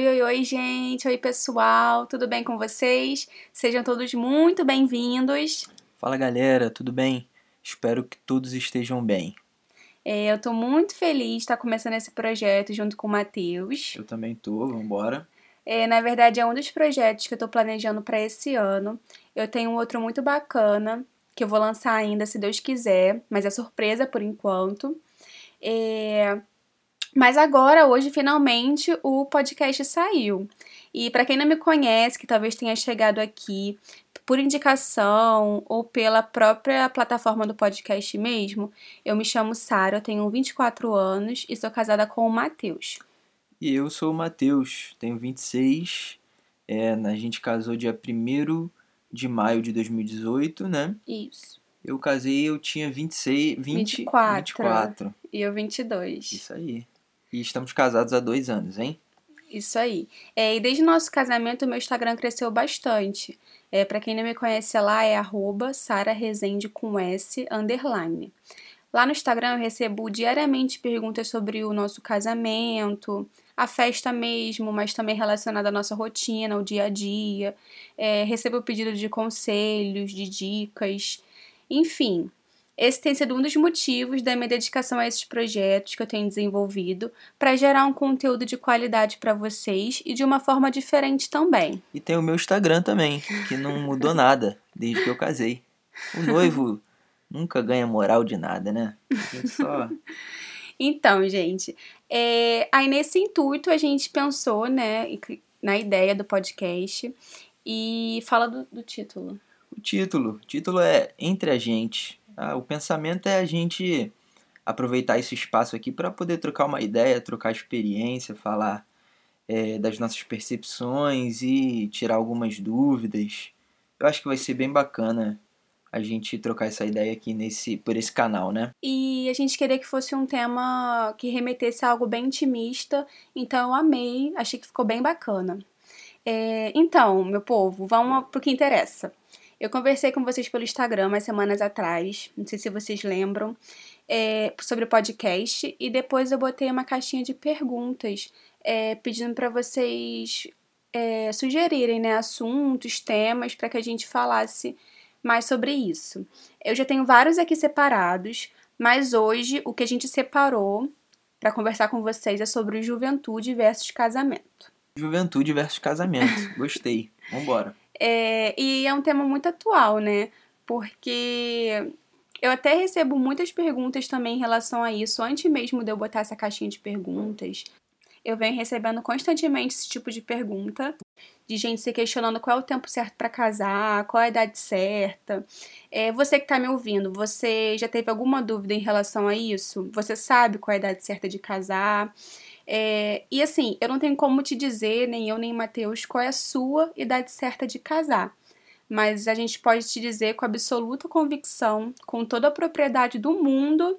Oi, oi, oi, gente. Oi, pessoal. Tudo bem com vocês? Sejam todos muito bem-vindos. Fala, galera. Tudo bem? Espero que todos estejam bem. É, eu tô muito feliz de estar começando esse projeto junto com o Matheus. Eu também tô, vambora. É, na verdade, é um dos projetos que eu tô planejando para esse ano. Eu tenho um outro muito bacana que eu vou lançar ainda, se Deus quiser, mas é surpresa por enquanto. É... Mas agora, hoje, finalmente, o podcast saiu. E para quem não me conhece, que talvez tenha chegado aqui por indicação ou pela própria plataforma do podcast mesmo, eu me chamo Sara, tenho 24 anos e sou casada com o Matheus. E eu sou o Matheus, tenho 26. É, a gente casou dia 1 de maio de 2018, né? Isso. Eu casei, eu tinha 26, 20, 24. 24. E eu 22. Isso aí. E estamos casados há dois anos, hein? Isso aí. É, e desde o nosso casamento, o meu Instagram cresceu bastante. É, para quem não me conhece lá, é arroba com S, underline. Lá no Instagram eu recebo diariamente perguntas sobre o nosso casamento, a festa mesmo, mas também relacionada à nossa rotina, ao dia a dia. É, recebo pedido de conselhos, de dicas, enfim. Esse tem sido um dos motivos da minha dedicação a esses projetos que eu tenho desenvolvido para gerar um conteúdo de qualidade para vocês e de uma forma diferente também. E tem o meu Instagram também, que não mudou nada desde que eu casei. O noivo nunca ganha moral de nada, né? Só... então, gente, é... aí nesse intuito a gente pensou, né, na ideia do podcast e fala do, do título. O título, o título é Entre a Gente. Ah, o pensamento é a gente aproveitar esse espaço aqui para poder trocar uma ideia, trocar experiência, falar é, das nossas percepções e tirar algumas dúvidas. Eu acho que vai ser bem bacana a gente trocar essa ideia aqui nesse por esse canal, né? E a gente queria que fosse um tema que remetesse a algo bem intimista, então eu amei, achei que ficou bem bacana. É, então, meu povo, vamos pro que interessa. Eu conversei com vocês pelo Instagram umas semanas atrás, não sei se vocês lembram, é, sobre o podcast, e depois eu botei uma caixinha de perguntas é, pedindo para vocês é, sugerirem né, assuntos, temas, para que a gente falasse mais sobre isso. Eu já tenho vários aqui separados, mas hoje o que a gente separou para conversar com vocês é sobre juventude versus casamento. Juventude versus casamento, gostei. Vambora. É, e é um tema muito atual, né? Porque eu até recebo muitas perguntas também em relação a isso, antes mesmo de eu botar essa caixinha de perguntas. Eu venho recebendo constantemente esse tipo de pergunta, de gente se questionando qual é o tempo certo para casar, qual é a idade certa. É, você que está me ouvindo, você já teve alguma dúvida em relação a isso? Você sabe qual é a idade certa de casar? É, e assim, eu não tenho como te dizer, nem eu nem Matheus, qual é a sua idade certa de casar. Mas a gente pode te dizer com absoluta convicção, com toda a propriedade do mundo,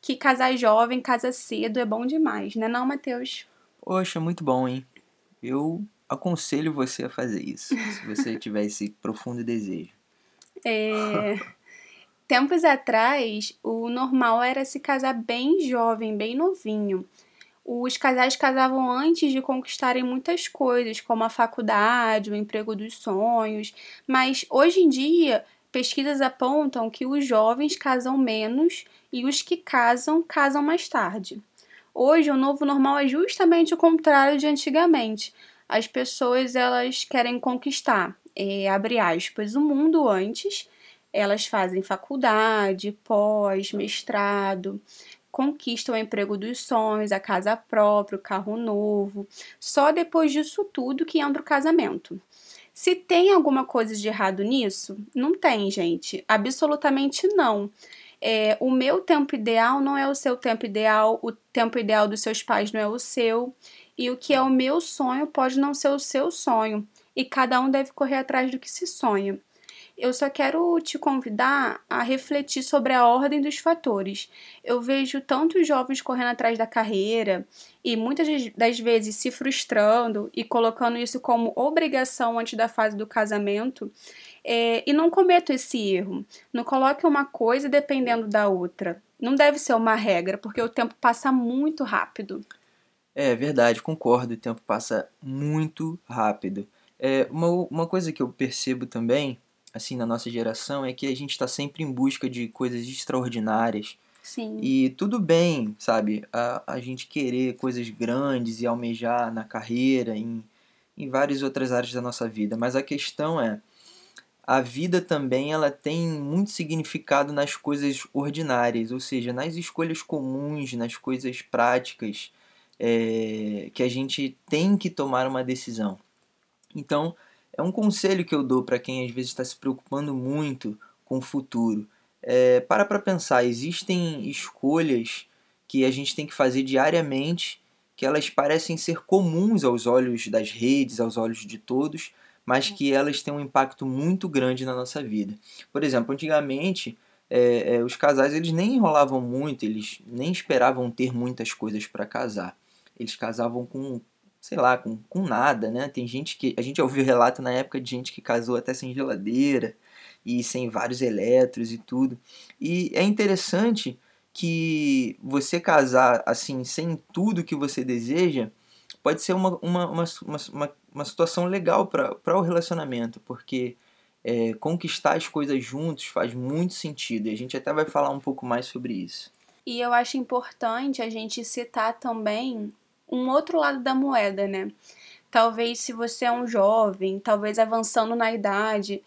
que casar jovem, casar cedo é bom demais, né não, Matheus? Poxa, muito bom, hein? Eu aconselho você a fazer isso, se você tiver esse profundo desejo. É... Tempos atrás, o normal era se casar bem jovem, bem novinho os casais casavam antes de conquistarem muitas coisas, como a faculdade, o emprego dos sonhos, mas hoje em dia pesquisas apontam que os jovens casam menos e os que casam, casam mais tarde. Hoje o novo normal é justamente o contrário de antigamente. As pessoas elas querem conquistar, é, abre aspas, o mundo antes. Elas fazem faculdade, pós, mestrado, conquistam o emprego dos sonhos, a casa própria, o carro novo. Só depois disso tudo que entra o casamento. Se tem alguma coisa de errado nisso? Não tem, gente. Absolutamente não. É, o meu tempo ideal não é o seu tempo ideal, o tempo ideal dos seus pais não é o seu, e o que é o meu sonho pode não ser o seu sonho, e cada um deve correr atrás do que se sonha. Eu só quero te convidar a refletir sobre a ordem dos fatores. Eu vejo tantos jovens correndo atrás da carreira e muitas das vezes se frustrando e colocando isso como obrigação antes da fase do casamento. É, e não cometo esse erro. Não coloque uma coisa dependendo da outra. Não deve ser uma regra, porque o tempo passa muito rápido. É verdade, concordo. O tempo passa muito rápido. É, uma, uma coisa que eu percebo também, assim, na nossa geração, é que a gente está sempre em busca de coisas extraordinárias. Sim. E tudo bem, sabe? A, a gente querer coisas grandes e almejar na carreira, em, em várias outras áreas da nossa vida. Mas a questão é, a vida também ela tem muito significado nas coisas ordinárias, ou seja, nas escolhas comuns, nas coisas práticas é, que a gente tem que tomar uma decisão. Então, é um conselho que eu dou para quem às vezes está se preocupando muito com o futuro. É, para para pensar, existem escolhas que a gente tem que fazer diariamente, que elas parecem ser comuns aos olhos das redes, aos olhos de todos, mas que elas têm um impacto muito grande na nossa vida. Por exemplo, antigamente é, é, os casais eles nem enrolavam muito, eles nem esperavam ter muitas coisas para casar. Eles casavam com sei lá, com, com nada, né? Tem gente que. A gente ouviu relato na época de gente que casou até sem geladeira e sem vários eletros e tudo. E é interessante que você casar assim, sem tudo que você deseja, pode ser uma, uma, uma, uma, uma situação legal para o relacionamento, porque é, conquistar as coisas juntos faz muito sentido. E a gente até vai falar um pouco mais sobre isso. E eu acho importante a gente citar também um outro lado da moeda, né? Talvez se você é um jovem, talvez avançando na idade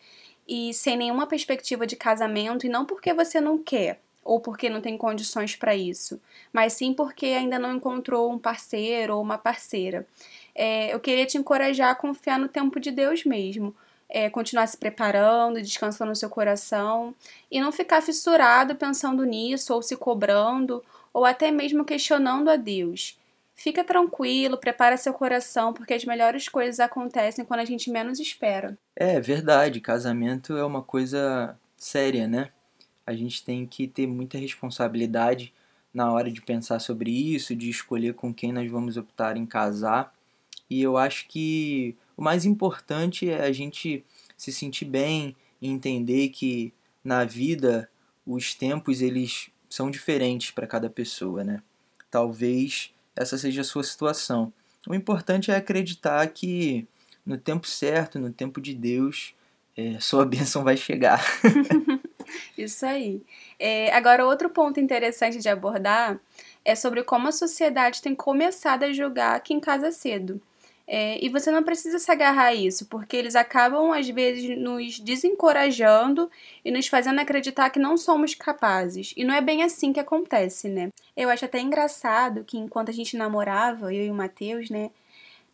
e sem nenhuma perspectiva de casamento, e não porque você não quer ou porque não tem condições para isso, mas sim porque ainda não encontrou um parceiro ou uma parceira. É, eu queria te encorajar a confiar no tempo de Deus mesmo. É, continuar se preparando, descansando no seu coração e não ficar fissurado pensando nisso ou se cobrando ou até mesmo questionando a Deus. Fica tranquilo, prepara seu coração, porque as melhores coisas acontecem quando a gente menos espera. É verdade, casamento é uma coisa séria, né? A gente tem que ter muita responsabilidade na hora de pensar sobre isso, de escolher com quem nós vamos optar em casar. E eu acho que o mais importante é a gente se sentir bem e entender que na vida os tempos eles são diferentes para cada pessoa, né? Talvez essa seja a sua situação. O importante é acreditar que no tempo certo, no tempo de Deus, é, sua bênção vai chegar. Isso aí. É, agora, outro ponto interessante de abordar é sobre como a sociedade tem começado a julgar quem casa cedo. É, e você não precisa se agarrar a isso, porque eles acabam, às vezes, nos desencorajando e nos fazendo acreditar que não somos capazes. E não é bem assim que acontece, né? Eu acho até engraçado que enquanto a gente namorava, eu e o Matheus, né?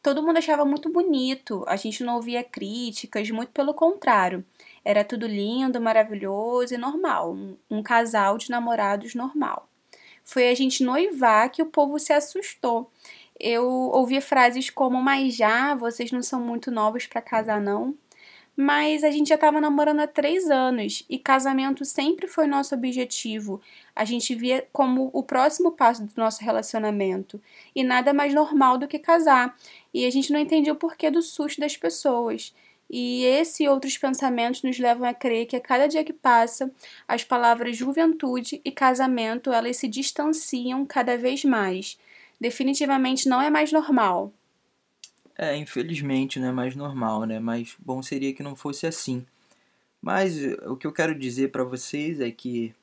Todo mundo achava muito bonito, a gente não ouvia críticas, muito pelo contrário. Era tudo lindo, maravilhoso e normal, um, um casal de namorados normal. Foi a gente noivar que o povo se assustou eu ouvia frases como: Mas já, vocês não são muito novos para casar, não. Mas a gente já estava namorando há três anos e casamento sempre foi nosso objetivo. A gente via como o próximo passo do nosso relacionamento e nada mais normal do que casar. E a gente não entendia o porquê do susto das pessoas. E esse e outros pensamentos nos levam a crer que a cada dia que passa, as palavras juventude e casamento elas se distanciam cada vez mais definitivamente não é mais normal. É, infelizmente não é mais normal, né? Mas bom seria que não fosse assim. Mas eh, o que eu quero dizer para vocês é que,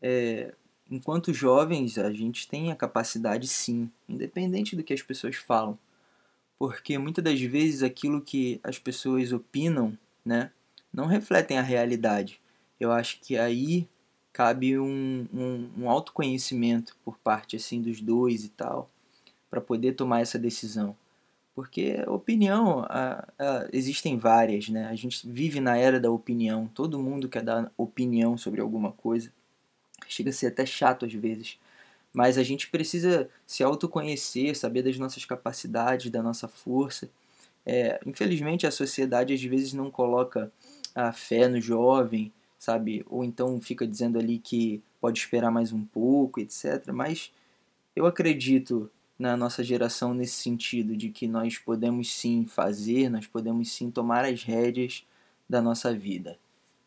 é, enquanto jovens, a gente tem a capacidade sim, independente do que as pessoas falam. Porque muitas das vezes aquilo que as pessoas opinam, né, não refletem a realidade. Eu acho que aí cabe um, um, um autoconhecimento por parte assim dos dois e tal para poder tomar essa decisão. Porque opinião a, a, existem várias né? A gente vive na era da opinião. Todo mundo quer dar opinião sobre alguma coisa. Chega a ser até chato às vezes. Mas a gente precisa se autoconhecer saber das nossas capacidades da nossa força. É, infelizmente a sociedade às vezes não coloca a fé no jovem sabe? Ou então fica dizendo ali que pode esperar mais um pouco, etc. Mas eu acredito na nossa geração nesse sentido, de que nós podemos sim fazer, nós podemos sim tomar as rédeas da nossa vida.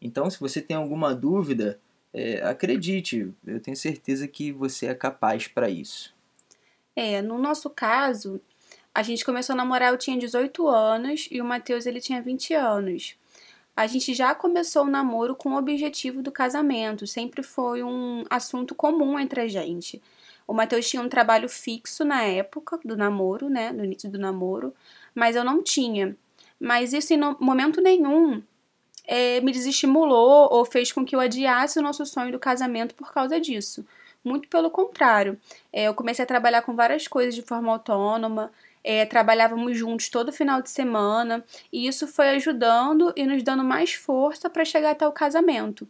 Então, se você tem alguma dúvida, é, acredite, eu tenho certeza que você é capaz para isso. É, no nosso caso, a gente começou a namorar, eu tinha 18 anos e o Matheus ele tinha 20 anos. A gente já começou o namoro com o objetivo do casamento, sempre foi um assunto comum entre a gente. O Matheus tinha um trabalho fixo na época do namoro, né, no início do namoro, mas eu não tinha. Mas isso em momento nenhum é, me desestimulou ou fez com que eu adiasse o nosso sonho do casamento por causa disso. Muito pelo contrário. É, eu comecei a trabalhar com várias coisas de forma autônoma, é, trabalhávamos juntos todo final de semana, e isso foi ajudando e nos dando mais força para chegar até o casamento.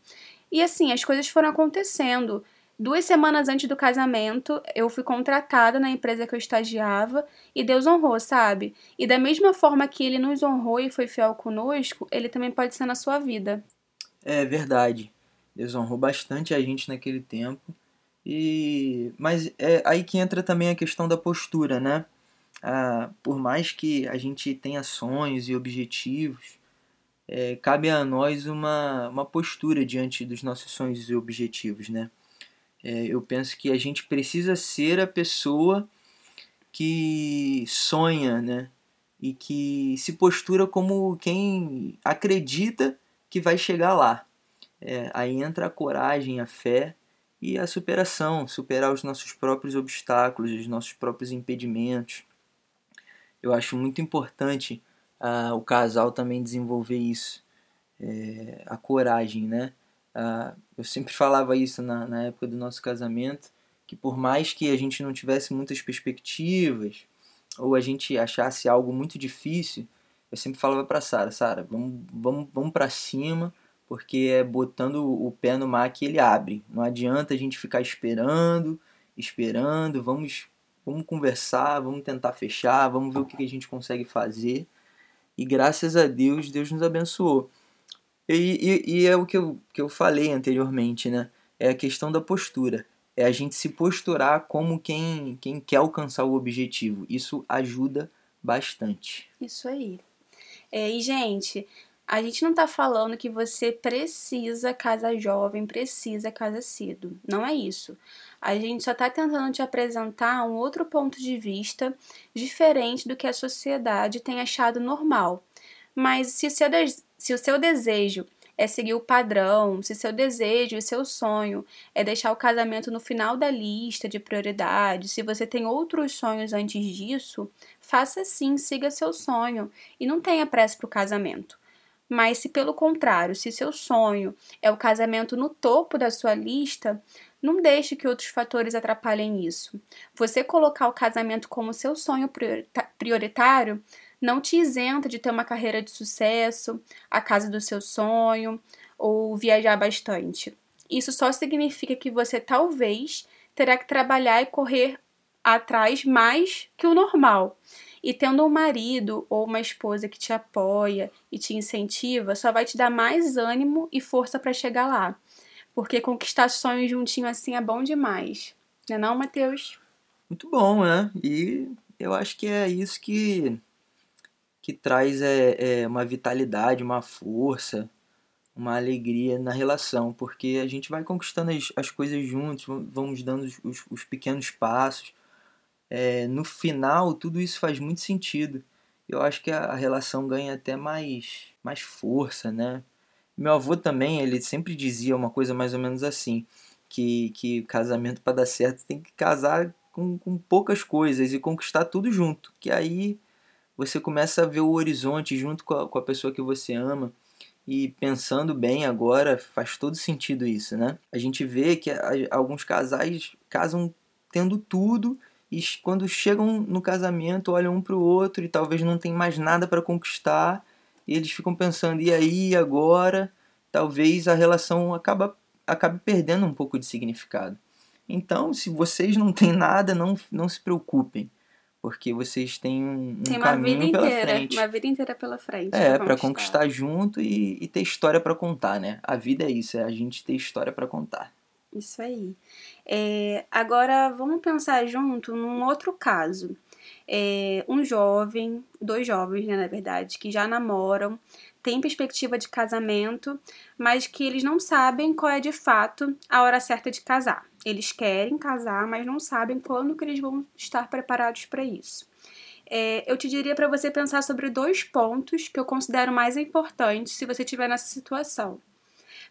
E assim, as coisas foram acontecendo. Duas semanas antes do casamento, eu fui contratada na empresa que eu estagiava e Deus honrou, sabe? E da mesma forma que ele nos honrou e foi fiel conosco, ele também pode ser na sua vida. É verdade. Deus honrou bastante a gente naquele tempo. E mas é aí que entra também a questão da postura, né? Ah, por mais que a gente tenha sonhos e objetivos, é, cabe a nós uma, uma postura diante dos nossos sonhos e objetivos, né? É, eu penso que a gente precisa ser a pessoa que sonha, né? E que se postura como quem acredita que vai chegar lá. É, aí entra a coragem, a fé e a superação, superar os nossos próprios obstáculos, os nossos próprios impedimentos. Eu acho muito importante uh, o casal também desenvolver isso, é, a coragem, né? Uh, eu sempre falava isso na, na época do nosso casamento, que por mais que a gente não tivesse muitas perspectivas, ou a gente achasse algo muito difícil, eu sempre falava para Sara, Sara, vamos, vamos, vamos para cima, porque é botando o pé no mar que ele abre. Não adianta a gente ficar esperando, esperando, vamos, vamos conversar, vamos tentar fechar, vamos ver o que a gente consegue fazer. E graças a Deus, Deus nos abençoou. E, e, e, é o que eu, que eu falei anteriormente, né? É a questão da postura. É a gente se posturar como quem, quem quer alcançar o objetivo. Isso ajuda bastante. Isso aí. É, e, gente, a gente não tá falando que você precisa casar jovem, precisa casar cedo. Não é isso. A gente só tá tentando te apresentar um outro ponto de vista diferente do que a sociedade tem achado normal. Mas se seu, se o seu desejo é seguir o padrão, se seu desejo e seu sonho é deixar o casamento no final da lista de prioridades, se você tem outros sonhos antes disso, faça sim, siga seu sonho e não tenha pressa para o casamento. Mas se pelo contrário, se seu sonho é o casamento no topo da sua lista, não deixe que outros fatores atrapalhem isso. Você colocar o casamento como seu sonho prioritário não te isenta de ter uma carreira de sucesso, a casa do seu sonho ou viajar bastante. Isso só significa que você talvez terá que trabalhar e correr atrás mais que o normal. E tendo um marido ou uma esposa que te apoia e te incentiva, só vai te dar mais ânimo e força para chegar lá. Porque conquistar sonhos juntinho assim é bom demais. Não é não, Matheus? Muito bom, né? E eu acho que é isso que que traz é, é, uma vitalidade, uma força, uma alegria na relação, porque a gente vai conquistando as, as coisas juntos, vamos dando os, os, os pequenos passos. É, no final, tudo isso faz muito sentido. Eu acho que a, a relação ganha até mais, mais força, né? Meu avô também, ele sempre dizia uma coisa mais ou menos assim, que, que casamento para dar certo tem que casar com, com poucas coisas e conquistar tudo junto, que aí você começa a ver o horizonte junto com a, com a pessoa que você ama. E pensando bem agora, faz todo sentido isso, né? A gente vê que alguns casais casam tendo tudo e quando chegam no casamento olham um para o outro e talvez não tem mais nada para conquistar e eles ficam pensando e aí agora talvez a relação acaba acabe perdendo um pouco de significado. Então, se vocês não têm nada, não, não se preocupem porque vocês têm um, Tem uma caminho vida pela inteira, frente. Uma vida inteira pela frente. É, para conquistar junto e, e, ter história para contar, né? A vida é isso, é a gente ter história para contar. Isso aí. É, agora vamos pensar junto num outro caso. É, um jovem, dois jovens, né, na verdade, que já namoram, têm perspectiva de casamento, mas que eles não sabem qual é de fato a hora certa de casar. Eles querem casar, mas não sabem quando que eles vão estar preparados para isso. É, eu te diria para você pensar sobre dois pontos que eu considero mais importantes se você estiver nessa situação.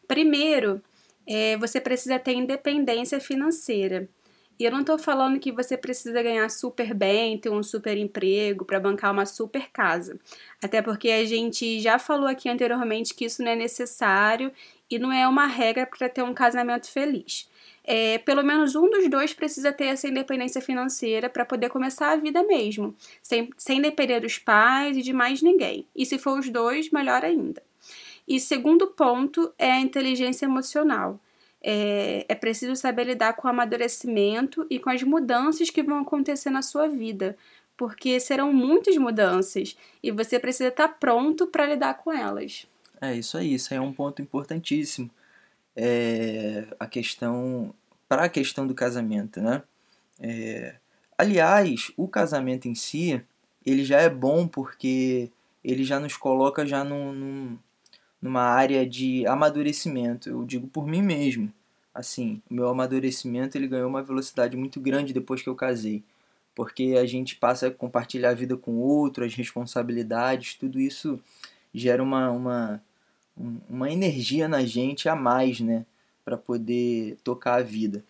Primeiro, é, você precisa ter independência financeira. E eu não estou falando que você precisa ganhar super bem, ter um super emprego para bancar uma super casa. Até porque a gente já falou aqui anteriormente que isso não é necessário e não é uma regra para ter um casamento feliz. É, pelo menos um dos dois precisa ter essa independência financeira para poder começar a vida mesmo, sem, sem depender dos pais e de mais ninguém. E se for os dois, melhor ainda. E segundo ponto é a inteligência emocional. É, é preciso saber lidar com o amadurecimento e com as mudanças que vão acontecer na sua vida, porque serão muitas mudanças e você precisa estar pronto para lidar com elas. É isso aí, isso aí é um ponto importantíssimo. É, a questão para a questão do casamento, né? É, aliás, o casamento em si ele já é bom porque ele já nos coloca já num, num, numa área de amadurecimento. Eu digo por mim mesmo. Assim, o meu amadurecimento ele ganhou uma velocidade muito grande depois que eu casei. Porque a gente passa a compartilhar a vida com outro, as responsabilidades, tudo isso gera uma, uma, uma energia na gente a mais, né? Para poder tocar a vida.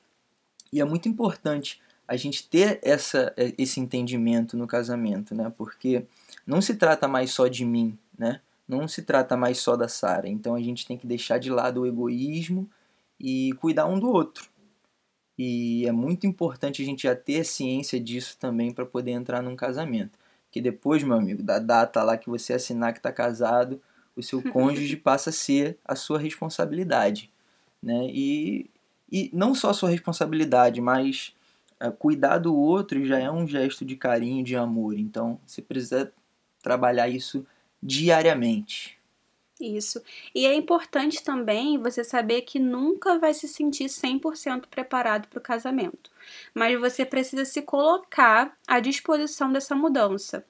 E é muito importante a gente ter essa, esse entendimento no casamento, né? Porque não se trata mais só de mim, né? Não se trata mais só da Sara. Então a gente tem que deixar de lado o egoísmo e cuidar um do outro. E é muito importante a gente já ter ciência disso também para poder entrar num casamento. Que depois, meu amigo, da data lá que você assinar que está casado, o seu cônjuge passa a ser a sua responsabilidade. Né? E, e não só a sua responsabilidade, mas uh, cuidar do outro já é um gesto de carinho, de amor. Então você precisa trabalhar isso diariamente. Isso. E é importante também você saber que nunca vai se sentir 100% preparado para o casamento, mas você precisa se colocar à disposição dessa mudança.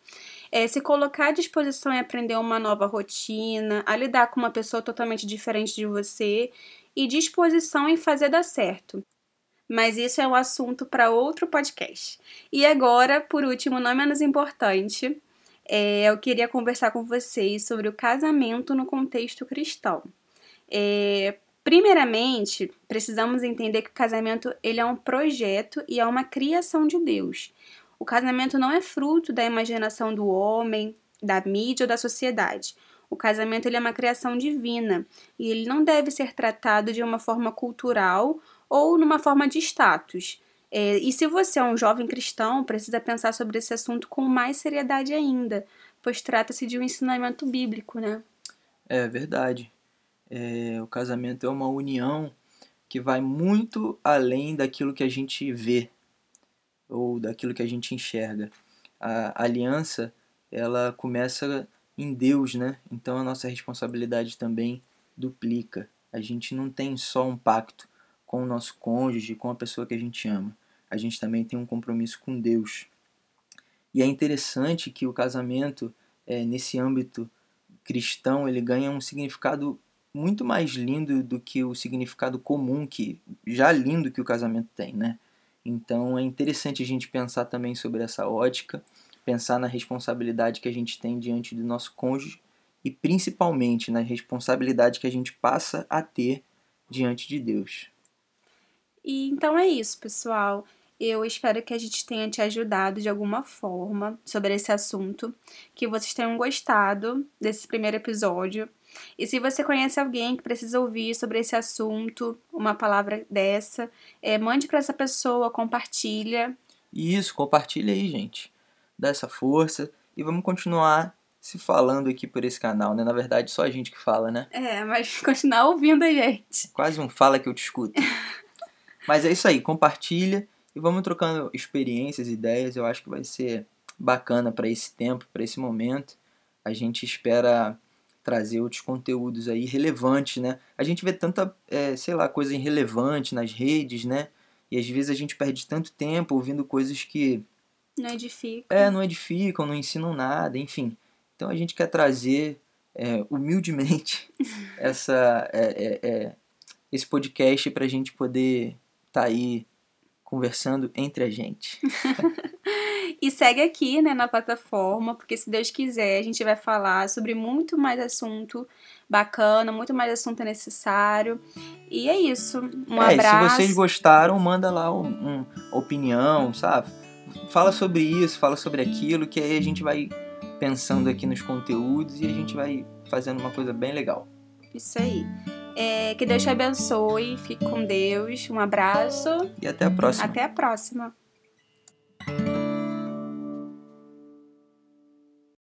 É, se colocar à disposição e aprender uma nova rotina, a lidar com uma pessoa totalmente diferente de você e disposição em fazer dar certo. Mas isso é um assunto para outro podcast. E agora, por último, não menos importante, é, eu queria conversar com vocês sobre o casamento no contexto cristão. É, primeiramente, precisamos entender que o casamento ele é um projeto e é uma criação de Deus. O casamento não é fruto da imaginação do homem, da mídia ou da sociedade. O casamento ele é uma criação divina e ele não deve ser tratado de uma forma cultural ou numa forma de status. É, e se você é um jovem cristão, precisa pensar sobre esse assunto com mais seriedade ainda, pois trata-se de um ensinamento bíblico, né? É verdade. É, o casamento é uma união que vai muito além daquilo que a gente vê ou daquilo que a gente enxerga. A aliança, ela começa em Deus, né? Então a nossa responsabilidade também duplica. A gente não tem só um pacto com o nosso cônjuge, com a pessoa que a gente ama a gente também tem um compromisso com Deus. E é interessante que o casamento, é, nesse âmbito cristão, ele ganha um significado muito mais lindo do que o significado comum, que já lindo que o casamento tem, né? Então é interessante a gente pensar também sobre essa ótica, pensar na responsabilidade que a gente tem diante do nosso cônjuge e principalmente na responsabilidade que a gente passa a ter diante de Deus. E então é isso, pessoal. Eu espero que a gente tenha te ajudado de alguma forma sobre esse assunto, que vocês tenham gostado desse primeiro episódio. E se você conhece alguém que precisa ouvir sobre esse assunto, uma palavra dessa, é, mande para essa pessoa, compartilha. Isso, compartilha aí, gente. Dá essa força e vamos continuar se falando aqui por esse canal, né? Na verdade, só a gente que fala, né? É, mas continuar ouvindo a gente. Quase um fala que eu te escuto. mas é isso aí, compartilha e vamos trocando experiências, ideias. Eu acho que vai ser bacana para esse tempo, para esse momento. A gente espera trazer outros conteúdos aí relevantes, né? A gente vê tanta, é, sei lá, coisa irrelevante nas redes, né? E às vezes a gente perde tanto tempo ouvindo coisas que. Não edificam. É, não edificam, não ensinam nada, enfim. Então a gente quer trazer é, humildemente essa, é, é, é esse podcast para a gente poder estar tá aí conversando entre a gente. e segue aqui, né, na plataforma, porque se Deus quiser, a gente vai falar sobre muito mais assunto bacana, muito mais assunto necessário. E é isso. Um é, abraço. Se vocês gostaram, manda lá uma um, opinião, sabe? Fala sobre isso, fala sobre aquilo, que aí a gente vai pensando aqui nos conteúdos e a gente vai fazendo uma coisa bem legal. Isso aí. É, que Deus te hum. abençoe, fique com Deus, um abraço. E até a próxima. Até a próxima.